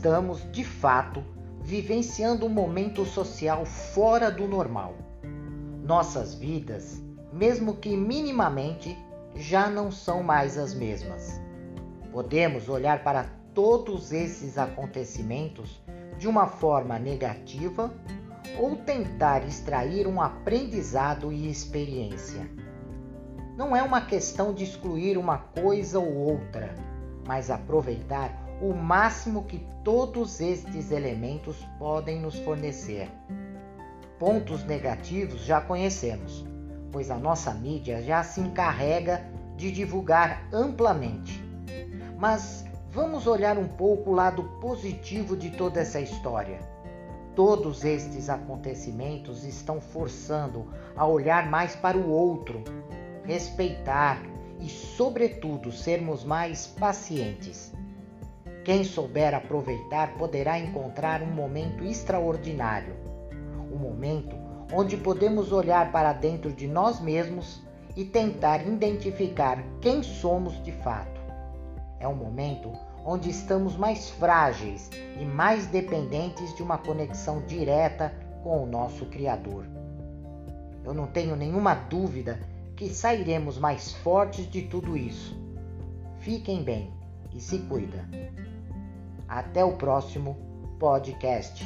estamos, de fato, vivenciando um momento social fora do normal. Nossas vidas, mesmo que minimamente, já não são mais as mesmas. Podemos olhar para todos esses acontecimentos de uma forma negativa ou tentar extrair um aprendizado e experiência. Não é uma questão de excluir uma coisa ou outra, mas aproveitar o máximo que todos estes elementos podem nos fornecer. Pontos negativos já conhecemos, pois a nossa mídia já se encarrega de divulgar amplamente. Mas vamos olhar um pouco o lado positivo de toda essa história. Todos estes acontecimentos estão forçando a olhar mais para o outro, respeitar e, sobretudo, sermos mais pacientes. Quem souber aproveitar poderá encontrar um momento extraordinário, um momento onde podemos olhar para dentro de nós mesmos e tentar identificar quem somos de fato. É um momento onde estamos mais frágeis e mais dependentes de uma conexão direta com o nosso Criador. Eu não tenho nenhuma dúvida que sairemos mais fortes de tudo isso. Fiquem bem e se cuida. Até o próximo podcast.